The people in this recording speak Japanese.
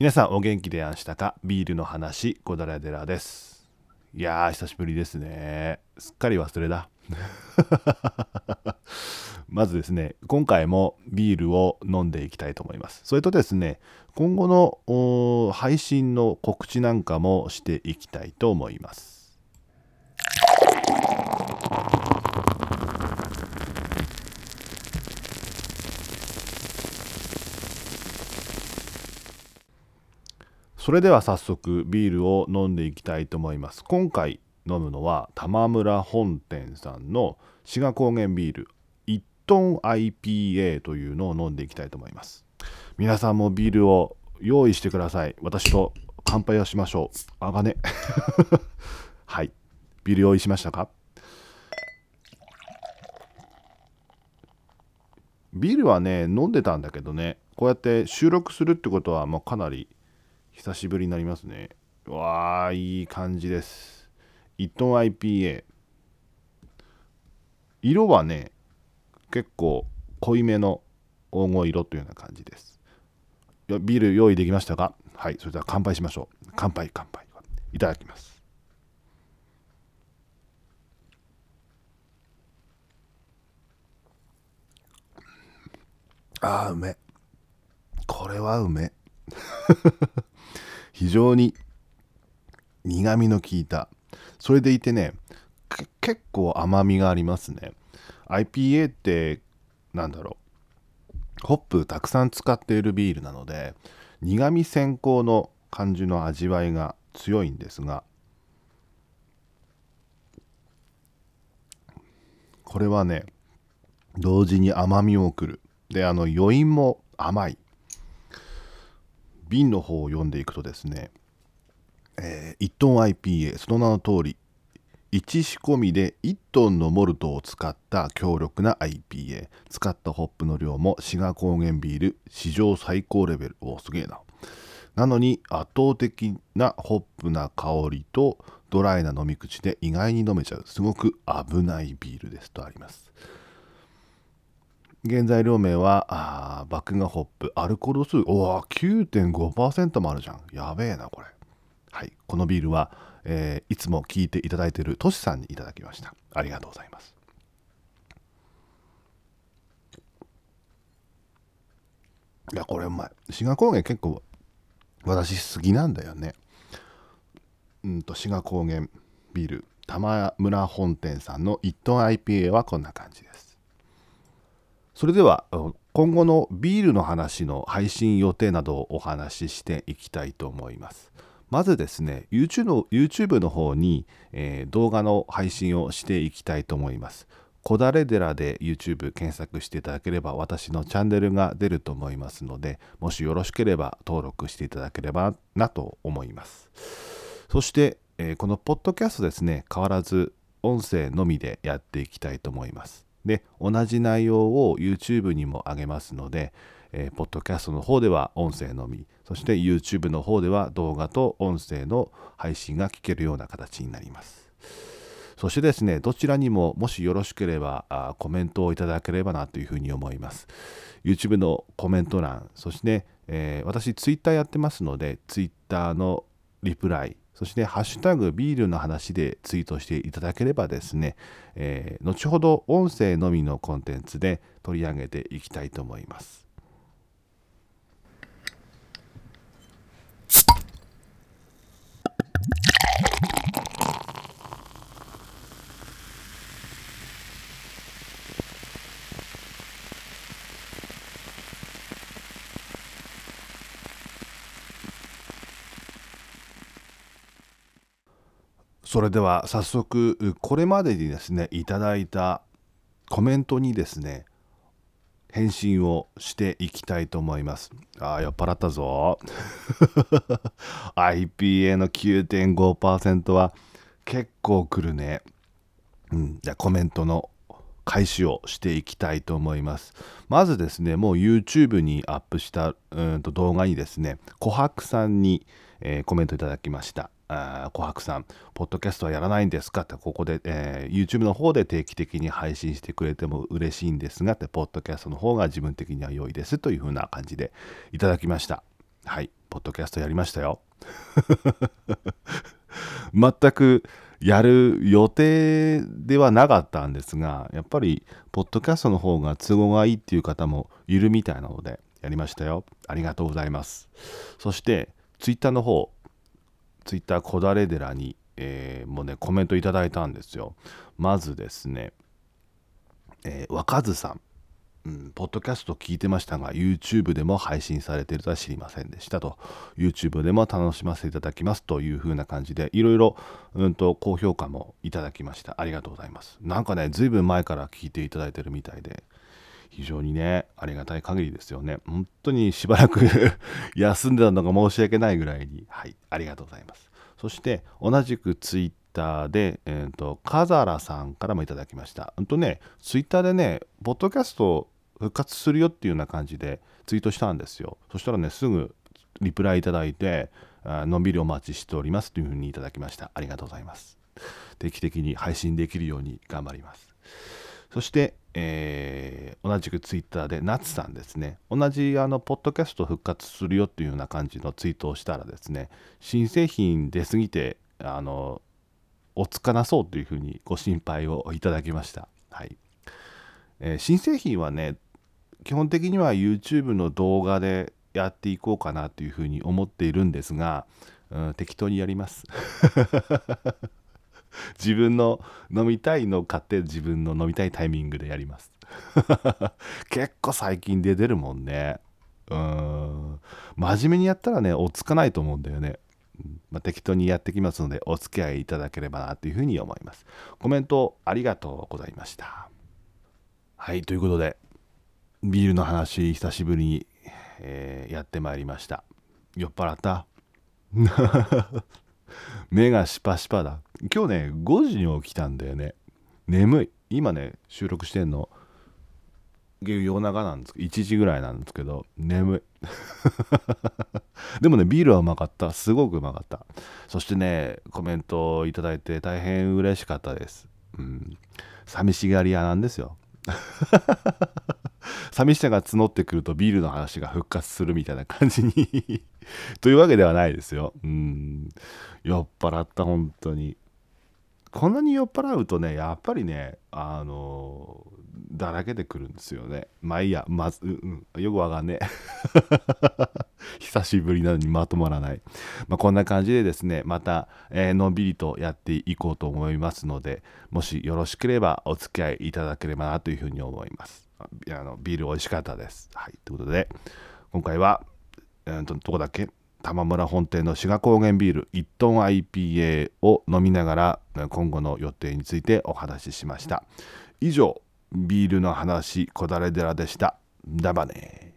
皆さんお元気でやんしたか？ビールの話小平寺です。いやー久しぶりですね。すっかり忘れだ。まずですね今回もビールを飲んでいきたいと思います。それとですね今後の配信の告知なんかもしていきたいと思います。それでは早速ビールを飲んでいきたいと思います。今回飲むのは玉村本店さんの志賀高原ビール1トン IPA というのを飲んでいきたいと思います。皆さんもビールを用意してください。私と乾杯をしましょう。あがね。はい。ビール用意しましたか？ビールはね飲んでたんだけどねこうやって収録するってことはもうかなり久しぶりになりますね。わあいい感じです。1トン IPA 色はね結構濃いめの黄金色というような感じです。ビール用意できましたか？はいそれでは乾杯しましょう。乾杯乾杯。いただきます。ああうめ。これはうめ。非常に苦みの効いた。それでいてね結構甘みがありますね。IPA ってなんだろう。ホップたくさん使っているビールなので苦味先行の感じの味わいが強いんですがこれはね同時に甘みを送る。であの余韻も甘い。瓶の方を読んでいくとですね、えー、1トン IPA その名の通り1仕込みで1トンのモルトを使った強力な IPA 使ったホップの量も志賀高原ビール史上最高レベル。おすげえな。なのに圧倒的なホップな香りとドライな飲み口で意外に飲めちゃう。すごく危ないビールですとあります。原材料名はあ麦芽ホップ。アルコール数。おお9.5%もあるじゃん。やべえなこれ。はい。このビールは、えー、いつも聞いていただいているトシさんにいただきました。ありがとうございます。いやこれうまい。志賀高原結構私好きなんだよね。うんと志賀高原ビール。玉村本店さんの1トン IPA はこんな感じです。それでは今後のビールの話の配信予定などをお話ししていきたいと思います。まずですね YouTube の YouTube の方に、えー、動画の配信をしていきたいと思います。こだれ寺で YouTube 検索していただければ私のチャンネルが出ると思いますのでもしよろしければ登録していただければなと思います。そして、えー、このポッドキャストですね変わらず音声のみでやっていきたいと思います。で同じ内容を YouTube にも上げますので、えー、ポッドキャストの方では音声のみそして YouTube の方では動画と音声の配信が聞けるような形になります。そしてですねどちらにももしよろしければあコメントをいただければなというふうに思います。YouTube のコメント欄そして、えー、私 Twitter やってますので Twitter のリプライそして、ハッシュタグビールの話でツイートしていただければですね、えー、後ほど音声のみのコンテンツで取り上げていきたいと思います。それでは早速これまでにですねいただいたコメントにですね返信をしていきたいと思います。ああ酔っ払ったぞ。IPA の9.5%は結構くるね。うんじゃあコメントの開始をしていきたいと思います。まずですねもう YouTube にアップしたうんと動画にですね琥珀さんに、えー、コメントいただきました。琥珀さん、ポッドキャストはやらないんですか？って、ここで、えー、YouTube の方で定期的に配信してくれても嬉しいんですが、って、ポッドキャストの方が自分的には良いですというふうな感じでいただきました。はい。ポッドキャストやりましたよ 全くやる予定ではなかったんですがやっぱりポッドキャストの方が都合がいいっていう方もいるみたいなのでやりましたよありがとうございますそしてツイッターの方ツイッターこだれ寺に、えー、もうねコメントいただいたんですよ。まずですね、えー、若津さん。うん、ポッドキャスト聞いてましたが YouTube でも配信されているとは知りませんでしたと。YouTube でも楽しませていただきます。という風な感じでいろいろ、うんと、高評価もいただきました。ありがとうございます。なんかねずいぶん前から聞いていただいてるみたいで。非常にねありがたい限りですよね本当にしばらく 休んでたのが申し訳ないぐらいにはいありがとうございますそして同じく Twitter で、えーと、カザラさんからもいただきました。ほんとね、Twitter でね、ポッドキャスト復活するよっていうような感じでツイートしたんですよ。そしたらね、すぐリプライいただいて、のんびりお待ちしておりますというふうにいただきました。ありがとうございます。定期的に配信できるように頑張ります。そして、えー、同じくツイッターでナツさんですね。同じあのポッドキャスト復活するよっていうような感じのツイートをしたらですね新製品出過ぎてあのおつかなそうというふうにご心配をいただきました、はい。えー、新製品はね基本的には YouTube の動画でやっていこうかなというふうに思っているんですが、うん、適当にやります。自分の飲みたいのを買って自分の飲みたいタイミングでやります。結構最近で出るもんね。うん。真面目にやったらね落ち着かないと思うんだよね、まあ、適当にやってきますのでお付き合いいただければなというふうに思います。コメントありがとうございました。はいということでビールの話久しぶりに、えー、やってまいりました。酔っ払った？目がシパシパだ。今日ね5時に起きたんだよね。眠い。今ね収録してんの。夜中なんですけど1時ぐらいなんですけど眠い。でもねビールはうまかった。すごくうまかった。そしてねコメントをいただいて大変嬉しかったです。うん。寂しがり屋なんですよ。寂しさが募ってくるとビールの話が復活するみたいな感じに というわけではないですよ。うん。酔っ払った、本当に。こんなに酔っ払うとね、やっぱりね、あのだらけてくるんですよね。まあいいや、まず、うん、よくわかんねえ。久しぶりなのにまとまらない。まあ、こんな感じでですね、また、えー、のんびりとやっていこうと思いますので、もしよろしければお付き合いいただければなというふうに思います。あのビール美味しかったです。はい、ということで、今回は、えー、どこだっけ？玉村本店の志賀高原ビール1トン IPA を飲みながら今後の予定についてお話ししました。以上ビールの話こだれ寺でした。だばね